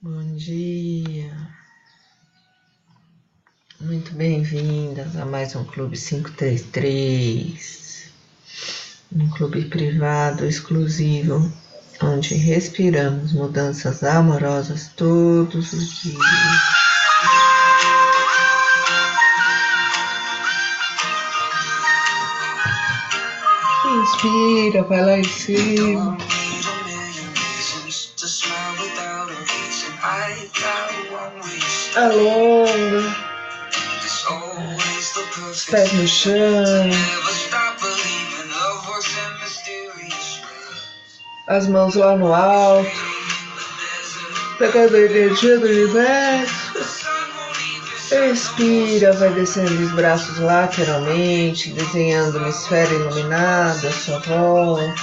Bom dia. Muito bem-vindas a mais um Clube 533. Um clube privado exclusivo onde respiramos mudanças amorosas todos os dias. Inspira, vai lá em cima. Alonga. Os pés no chão. As mãos lá no alto. Pegando a energia do universo. Expira, vai descendo os braços lateralmente, desenhando uma esfera iluminada sua volta.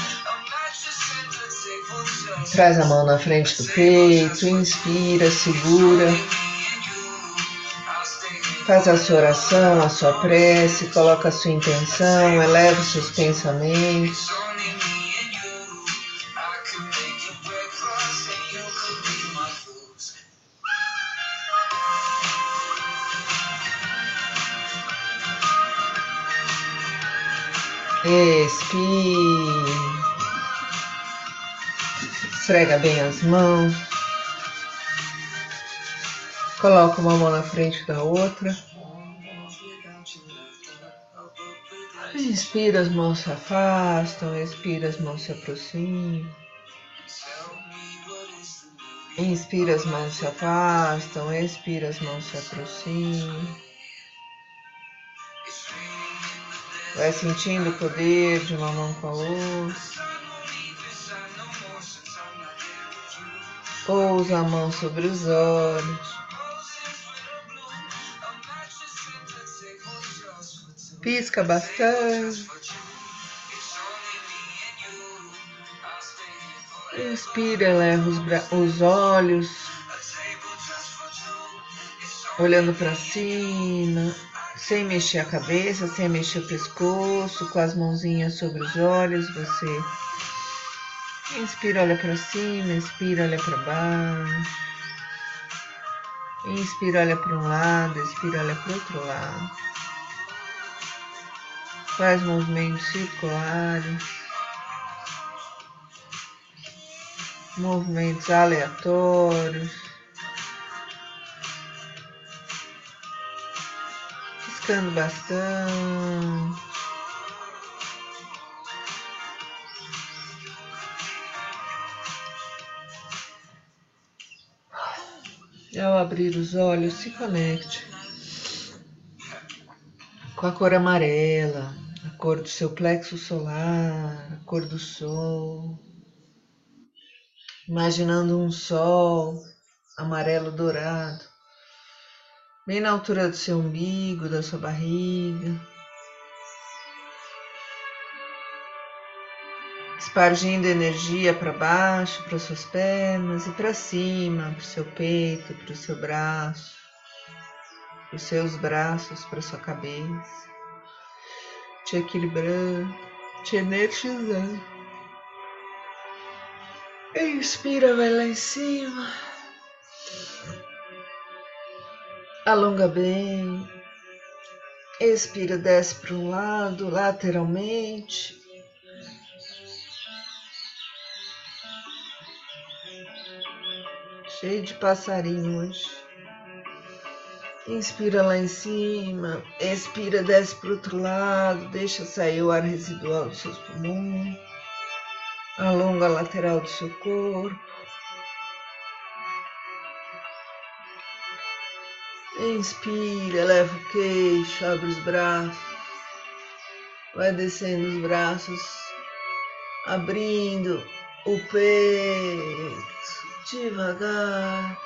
Traz a mão na frente do peito, inspira, segura. Faz a sua oração, a sua prece, coloca a sua intenção, eleva os seus pensamentos. Expire. Esfrega bem as mãos. Coloca uma mão na frente da outra. Inspira, as mãos se afastam. Expira, as mãos se aproximam. Inspira, as mãos se afastam. Expira, as mãos se aproximam. Vai sentindo o poder de uma mão com a outra. Pousa a mão sobre os olhos. Pisca bastante. Inspira, leva os, os olhos olhando para cima sem mexer a cabeça, sem mexer o pescoço, com as mãozinhas sobre os olhos, você inspira, olha para cima, expira, olha para baixo. Inspira, olha para um lado, expira, olha para outro lado. Faz movimentos circulares. Movimentos aleatórios. Piscando bastante. Ao abrir os olhos, se conecte com a cor amarela, cor do seu plexo solar, a cor do sol. Imaginando um sol amarelo dourado bem na altura do seu umbigo, da sua barriga. Espargindo energia para baixo, para suas pernas e para cima, para o seu peito, para o seu braço, para os seus braços, para sua cabeça, te equilibrando, te energizando. Inspira, vai lá em cima. Alonga bem. Expira, desce para um lado, lateralmente. Cheio de passarinho hoje. Inspira lá em cima, expira, desce para o outro lado, deixa sair o ar residual dos seus pulmões. Alonga a lateral do seu corpo. Inspira, eleva o queixo, abre os braços. Vai descendo os braços, abrindo o peito devagar.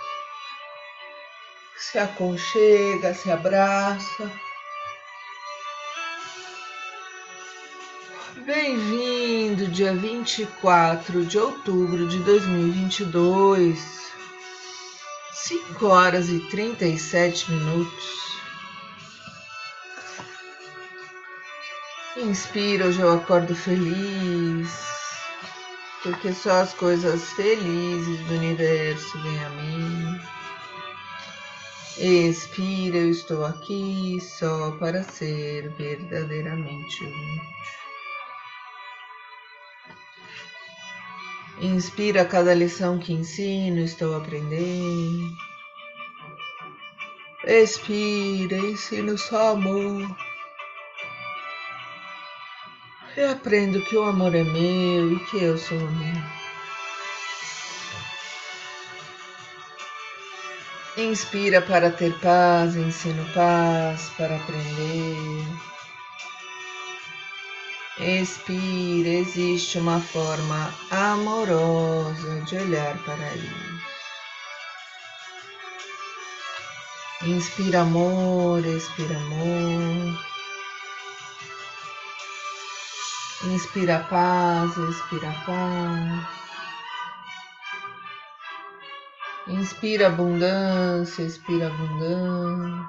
Se aconchega, se abraça. Bem-vindo, dia 24 de outubro de 2022. 5 horas e 37 minutos. Inspira, hoje eu acordo feliz. porque só as coisas felizes do universo vêm a mim. Expira, eu estou aqui só para ser verdadeiramente útil. Inspira cada lição que ensino, estou aprendendo. Expira, ensino só amor. E aprendo que o amor é meu e que eu sou amor. Inspira para ter paz, ensino paz para aprender. Expira, existe uma forma amorosa de olhar para isso. Inspira amor, expira amor. Inspira paz, expira paz. Inspira abundância, expira abundância.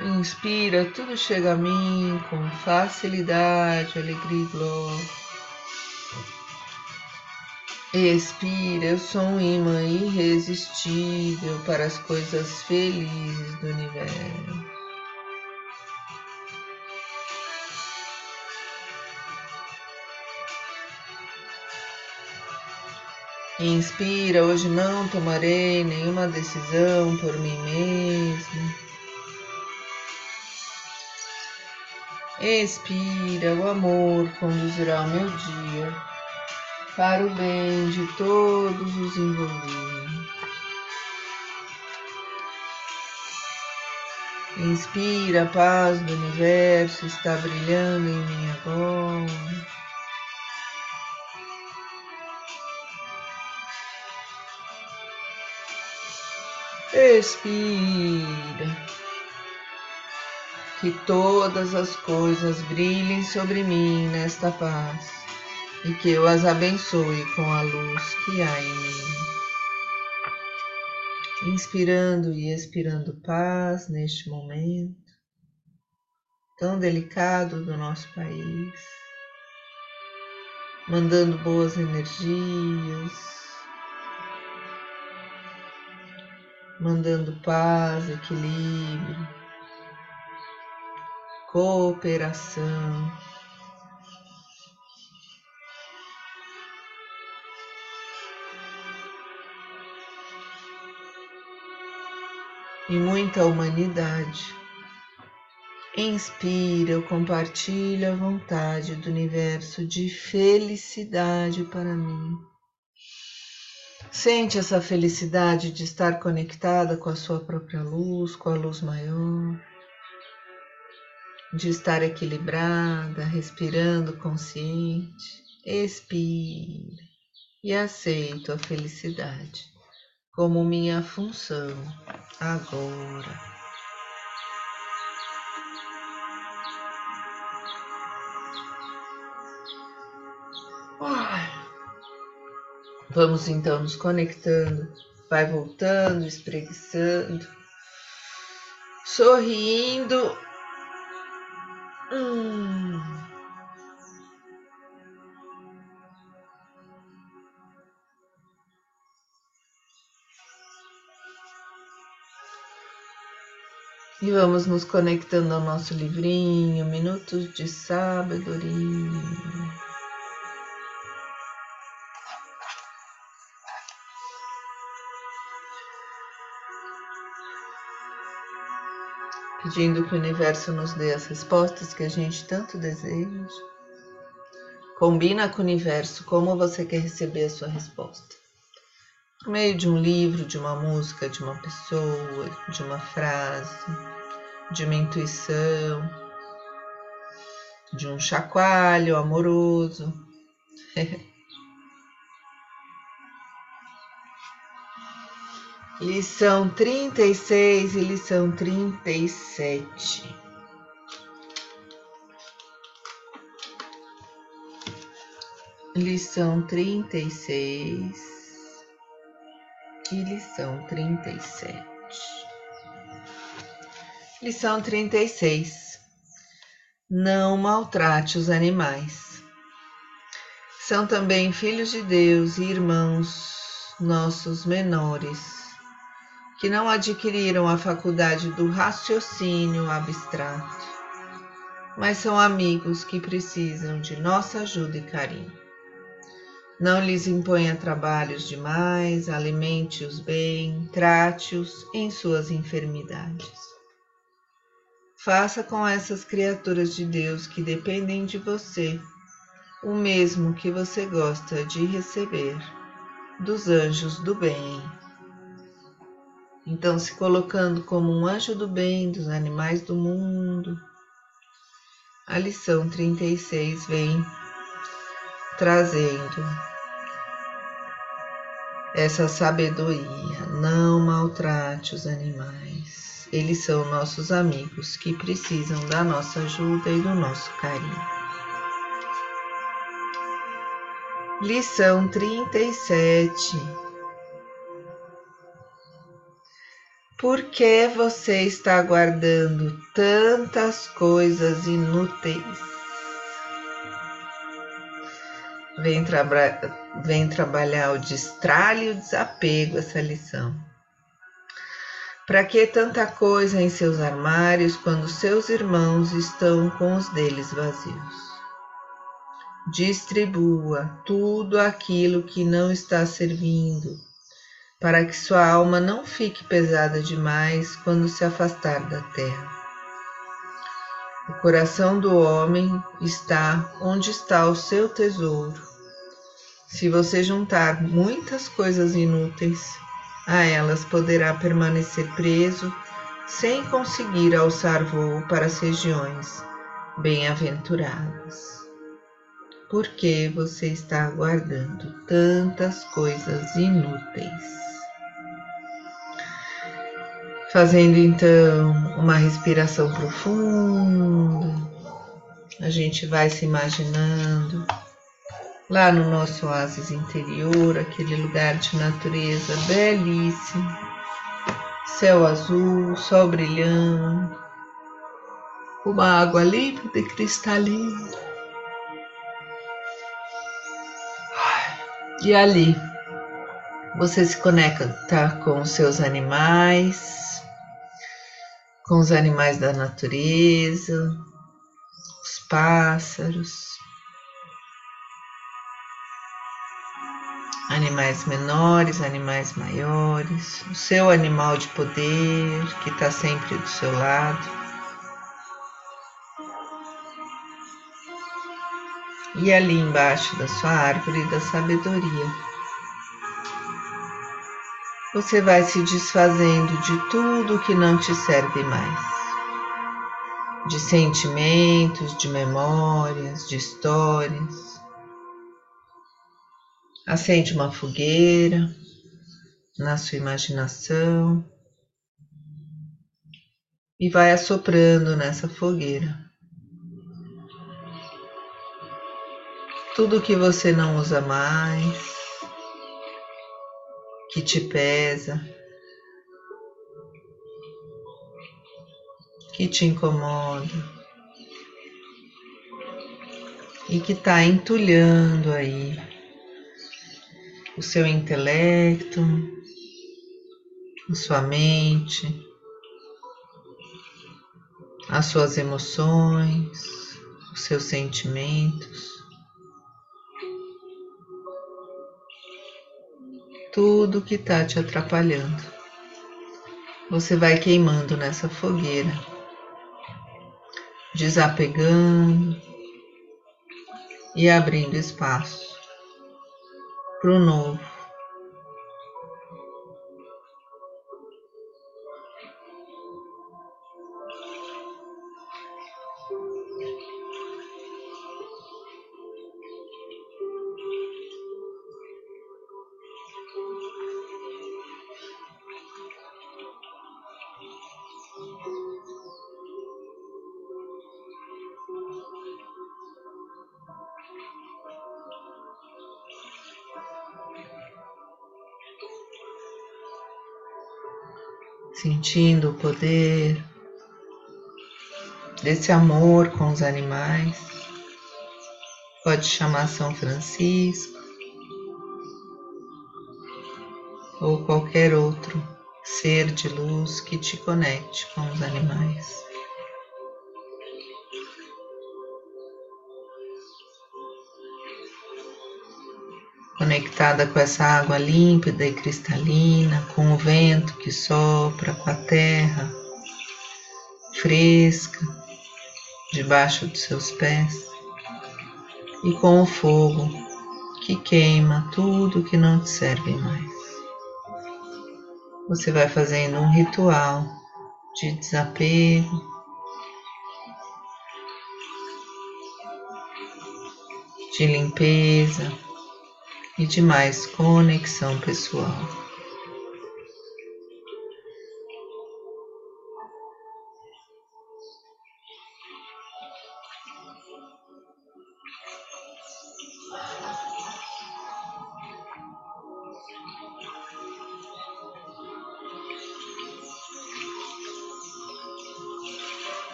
Inspira, tudo chega a mim com facilidade, alegria e glória. Expira, eu sou um imã irresistível para as coisas felizes do universo. Inspira, hoje não tomarei nenhuma decisão por mim mesmo. Expira, o amor conduzirá o meu dia para o bem de todos os envolvidos. Inspira, a paz do universo está brilhando em mim agora. Expira que todas as coisas brilhem sobre mim nesta paz. E que eu as abençoe com a luz que há em mim. Inspirando e expirando paz neste momento tão delicado do nosso país, mandando boas energias, mandando paz, equilíbrio cooperação. E muita humanidade. Inspira, eu compartilho a vontade do universo de felicidade para mim. Sente essa felicidade de estar conectada com a sua própria luz, com a luz maior de estar equilibrada, respirando consciente. Expira e aceito a felicidade como minha função agora. Vamos então nos conectando, vai voltando, espreguiçando, sorrindo Hum. E vamos nos conectando ao nosso livrinho, Minutos de Sabedoria. Pedindo que o universo nos dê as respostas que a gente tanto deseja. Combina com o universo como você quer receber a sua resposta. Por meio de um livro, de uma música, de uma pessoa, de uma frase, de uma intuição, de um chacoalho amoroso. Lição 36 e lição 37. Lição 36 e lição 37. Lição 36. Não maltrate os animais. São também filhos de Deus e irmãos nossos menores, que não adquiriram a faculdade do raciocínio abstrato, mas são amigos que precisam de nossa ajuda e carinho. Não lhes imponha trabalhos demais, alimente-os bem, trate-os em suas enfermidades. Faça com essas criaturas de Deus que dependem de você o mesmo que você gosta de receber dos anjos do bem. Então, se colocando como um anjo do bem dos animais do mundo, a lição 36 vem trazendo essa sabedoria. Não maltrate os animais. Eles são nossos amigos que precisam da nossa ajuda e do nosso carinho. Lição 37 Por que você está guardando tantas coisas inúteis? Vem, vem trabalhar o destralhe e o desapego essa lição. Para que tanta coisa em seus armários quando seus irmãos estão com os deles vazios? Distribua tudo aquilo que não está servindo, para que sua alma não fique pesada demais quando se afastar da terra. O coração do homem está onde está o seu tesouro. Se você juntar muitas coisas inúteis, a elas poderá permanecer preso sem conseguir alçar voo para as regiões bem-aventuradas. Por que você está guardando tantas coisas inúteis? Fazendo então uma respiração profunda, a gente vai se imaginando lá no nosso oásis interior, aquele lugar de natureza belíssimo, céu azul, sol brilhando, uma água límpida e cristalina. E ali você se conecta com os seus animais, com os animais da natureza, os pássaros, animais menores, animais maiores, o seu animal de poder que está sempre do seu lado. E ali embaixo da sua árvore da sabedoria, você vai se desfazendo de tudo que não te serve mais. De sentimentos, de memórias, de histórias Acende uma fogueira na sua imaginação e vai assoprando nessa fogueira. Tudo que você não usa mais, que te pesa, que te incomoda e que está entulhando aí o seu intelecto, a sua mente, as suas emoções, os seus sentimentos. Tudo que está te atrapalhando. Você vai queimando nessa fogueira, desapegando e abrindo espaço para o novo. Sentindo o poder desse amor com os animais. Pode chamar São Francisco ou qualquer outro ser de luz que te conecte com os animais. Conectada com essa água límpida e cristalina, com o vento que sopra, com a terra fresca debaixo dos seus pés e com o fogo que queima tudo que não te serve mais você vai fazendo um ritual de desapego. De limpeza e de mais conexão pessoal.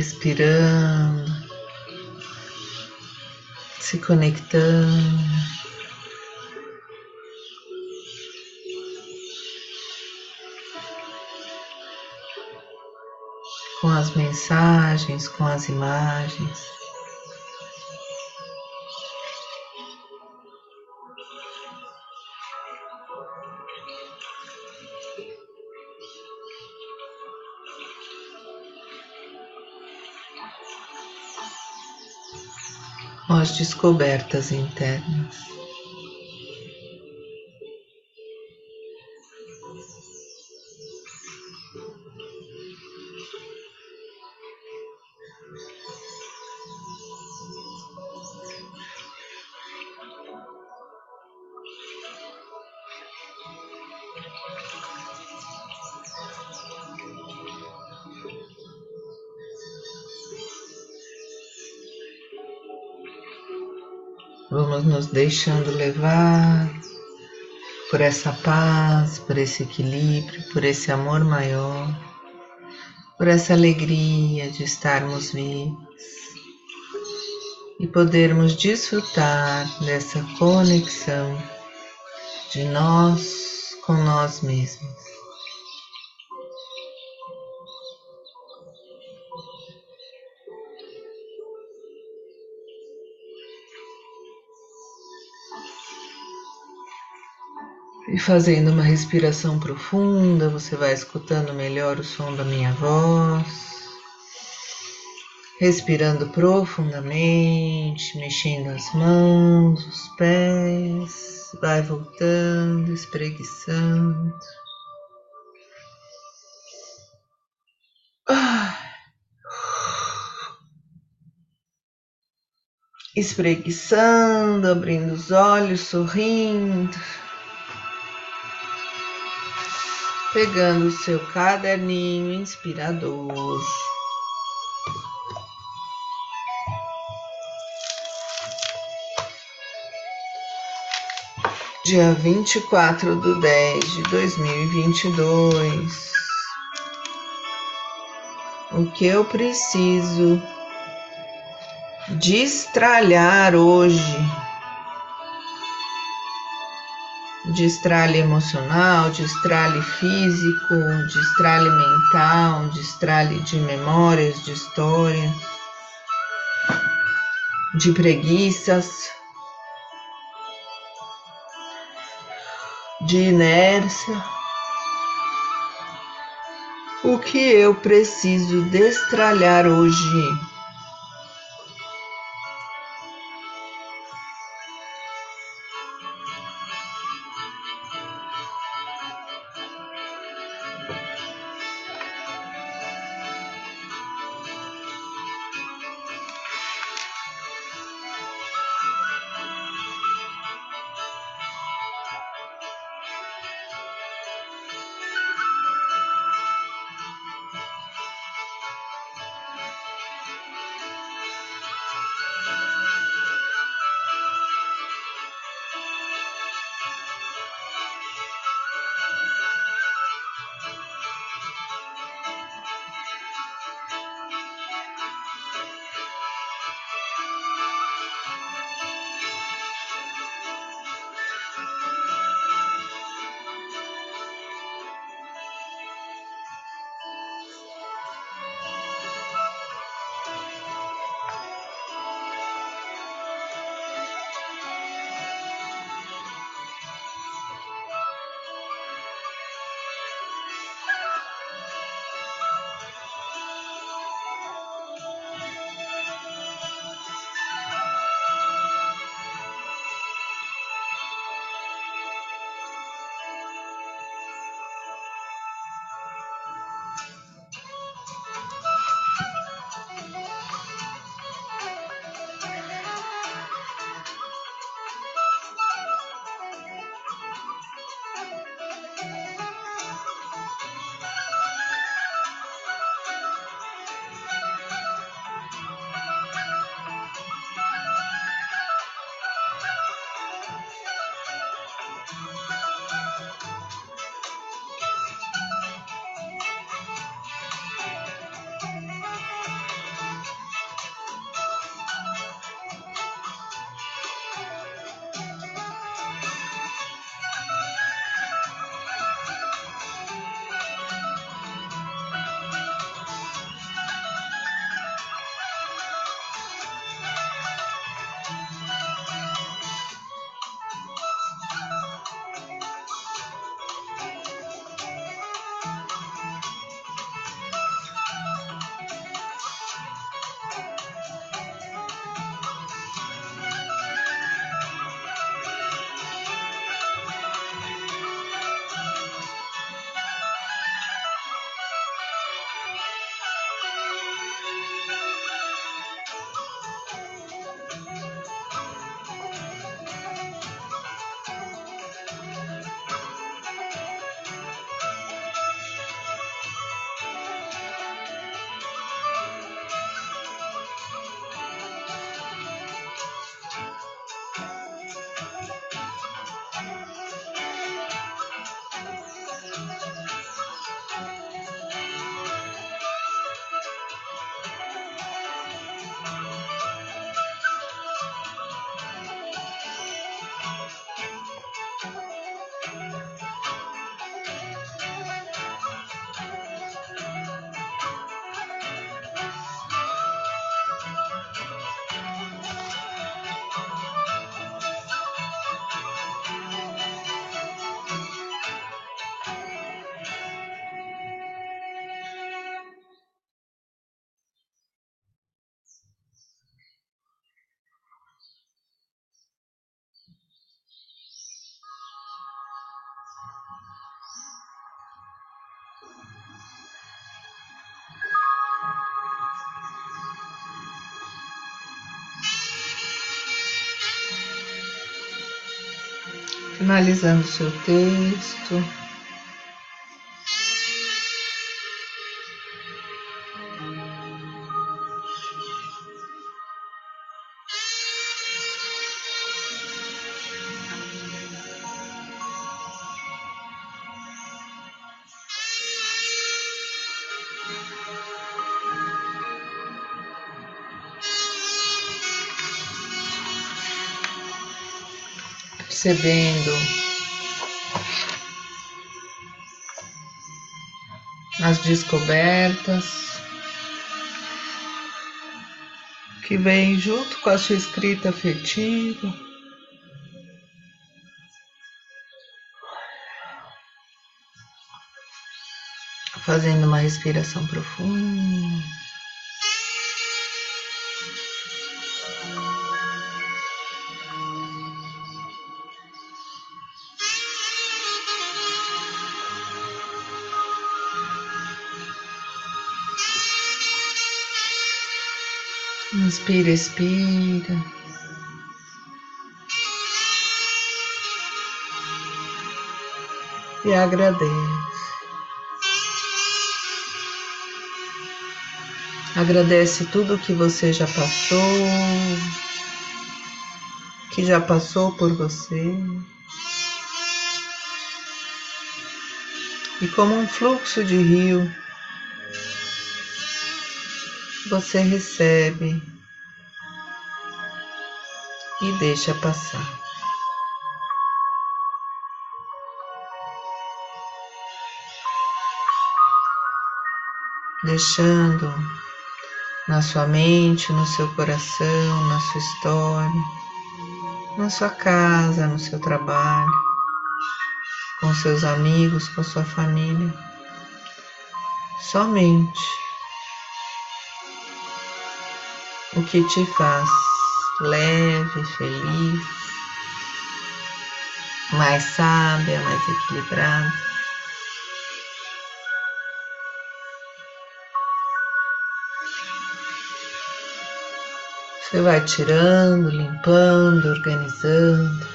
Respirando, se conectando. Com as mensagens, com as imagens. As descobertas internas. Nos deixando levar por essa paz, por esse equilíbrio, por esse amor maior, por essa alegria de estarmos vivos e podermos desfrutar dessa conexão de nós com nós mesmos. E fazendo uma respiração profunda, você vai escutando melhor o som da minha voz. Respirando profundamente, mexendo as mãos, os pés, vai voltando, espreguiçando. Espreguiçando, abrindo os olhos, sorrindo. Pegando seu caderninho inspirador. Dia 24 de 10 de 2022. O que eu preciso destralhar hoje? Destralhe emocional, destralhe físico, destralhe mental, destralhe de memórias, de história, de preguiças, de inércia. O que eu preciso destralhar hoje? Finalizando seu texto. Percebendo as descobertas que vem junto com a sua escrita afetiva. Fazendo uma respiração profunda. Inspira, expira. E agradece. Agradece tudo que você já passou, que já passou por você. E como um fluxo de rio, você recebe e deixa passar. Deixando na sua mente, no seu coração, na sua história, na sua casa, no seu trabalho, com seus amigos, com sua família. Somente o que te faz leve, feliz, mais sábia, mais equilibrada. Você vai tirando, limpando, organizando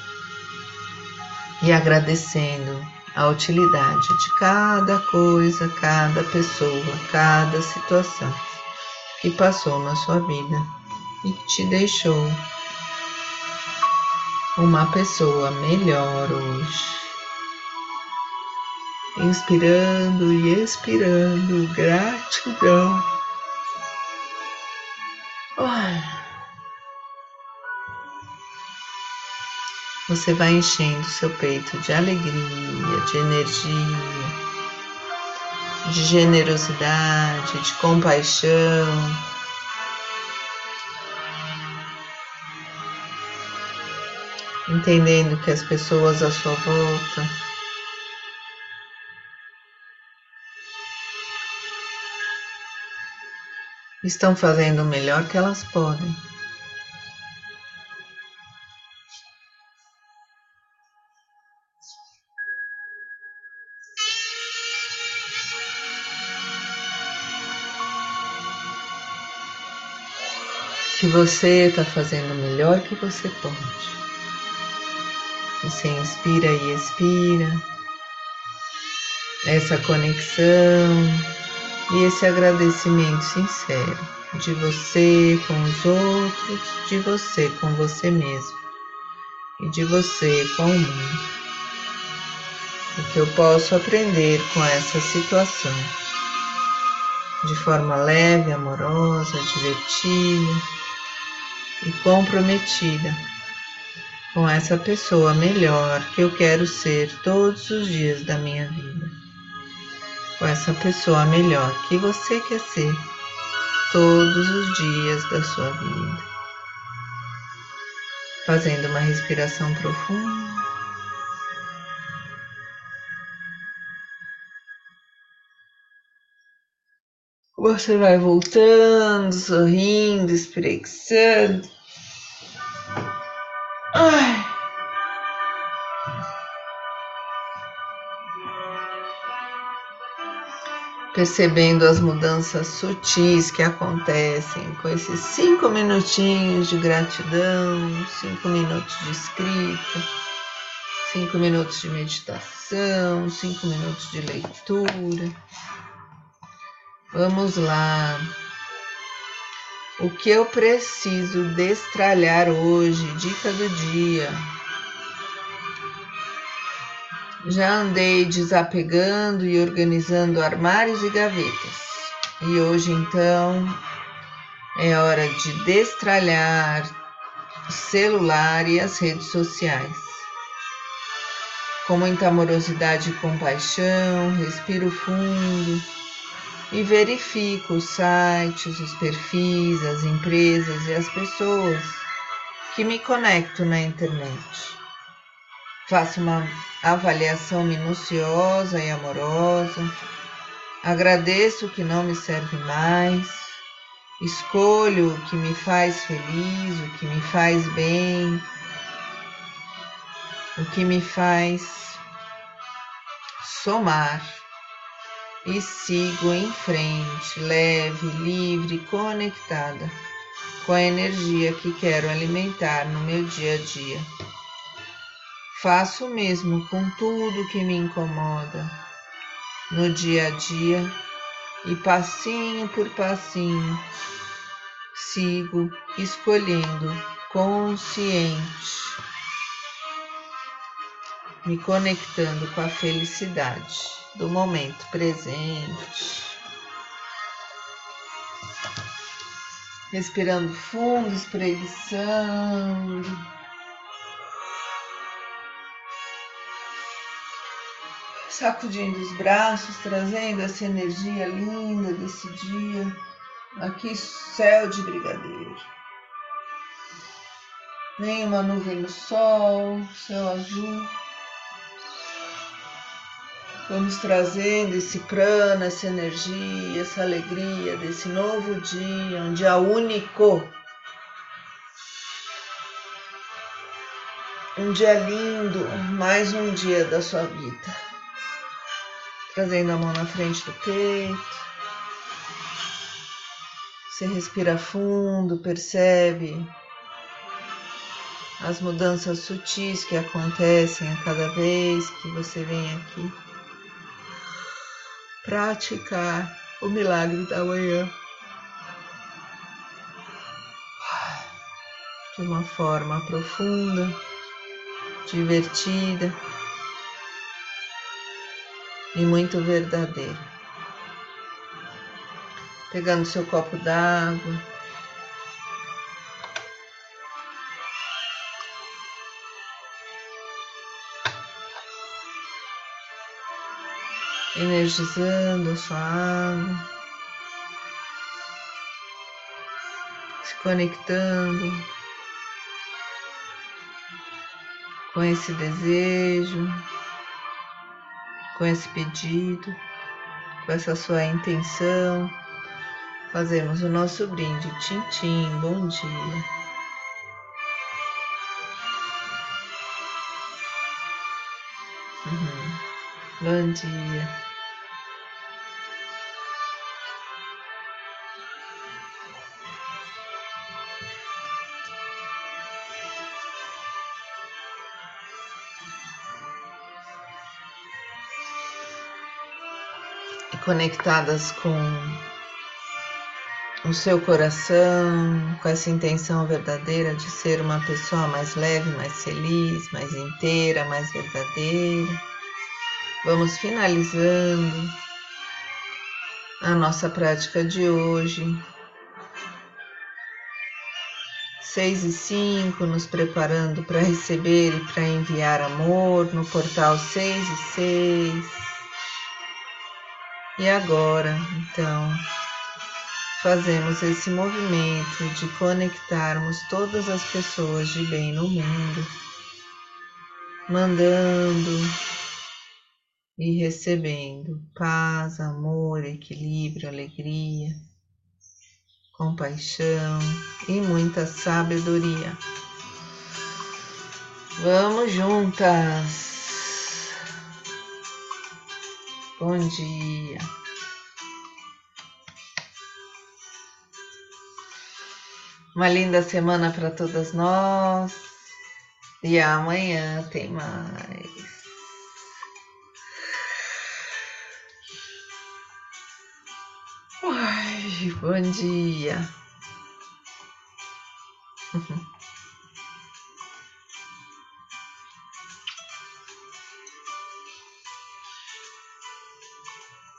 e agradecendo a utilidade de cada coisa, cada pessoa, cada situação que passou na sua vida e te deixou uma pessoa melhor hoje. Inspirando e expirando gratidão. Você vai enchendo seu peito de alegria, de energia de generosidade, de compaixão. Entendendo que as pessoas à sua volta estão fazendo o melhor que elas podem. que você está fazendo o melhor que você pode. Você inspira e expira. Essa conexão e esse agradecimento sincero de você com os outros, de você com você mesmo e de você com o mundo. O que eu posso aprender com essa situação? De forma leve, amorosa, divertida e comprometida com essa pessoa melhor que eu quero ser todos os dias da minha vida. Com essa pessoa melhor que você quer ser todos os dias da sua vida. Fazendo uma respiração profunda. Você vai voltando, sorrindo, espreguiçando. Ai. Percebendo as mudanças sutis que acontecem com esses cinco minutinhos de gratidão, cinco minutos de escrita, Cinco minutos de meditação, cinco minutos de leitura. Vamos lá. O que eu preciso destralhar hoje? Dica do dia. Já andei desapegando e organizando armários e gavetas. E hoje então é hora de destralhar o celular e as redes sociais. Com muita amorosidade e compaixão, respiro fundo e verifico os sites, os perfis, as empresas e as pessoas que me conecto na internet. Faço uma avaliação minuciosa e amorosa, agradeço o que não me serve mais, escolho o que me faz feliz, o que me faz bem, o que me faz somar e sigo em frente, leve, livre, conectada com a energia que quero alimentar no meu dia a dia. Faço o mesmo com tudo que me incomoda no dia a dia e passinho por passinho sigo escolhendo consciente, me conectando com a felicidade do momento presente. Respirando fundo, espreguiçando. Sacudindo os braços, trazendo essa energia linda desse dia. Aqui, céu de brigadeiro. Nenhuma nuvem no sol, céu azul. Vamos trazendo esse prana, essa energia, essa alegria desse novo dia, um dia único. Um dia lindo, mais um dia da sua vida. Trazendo a mão na frente do peito. Você respira fundo, percebe as mudanças sutis que acontecem a cada vez que você vem aqui praticar o milagre da manhã de uma forma profunda, divertida e muito verdadeira. Pegando seu copo d'água, energizando a sua água, se conectando com esse desejo, com esse pedido, com essa sua intenção. Fazemos o nosso brinde. Tintim, bom dia. Bom dia. conectadas com o seu coração, com essa intenção verdadeira de ser uma pessoa mais leve, mais feliz, mais inteira, mais verdadeira. Vamos finalizando a nossa prática de hoje. Seis e cinco, nos preparando para receber e para enviar amor no portal seis e seis. E agora, então, fazemos esse movimento de conectarmos todas as pessoas de bem no mundo, mandando e recebendo paz, amor, equilíbrio, alegria, compaixão e muita sabedoria. Vamos juntas! Bom dia. Uma linda semana para todas nós. E amanhã tem mais. Bom dia.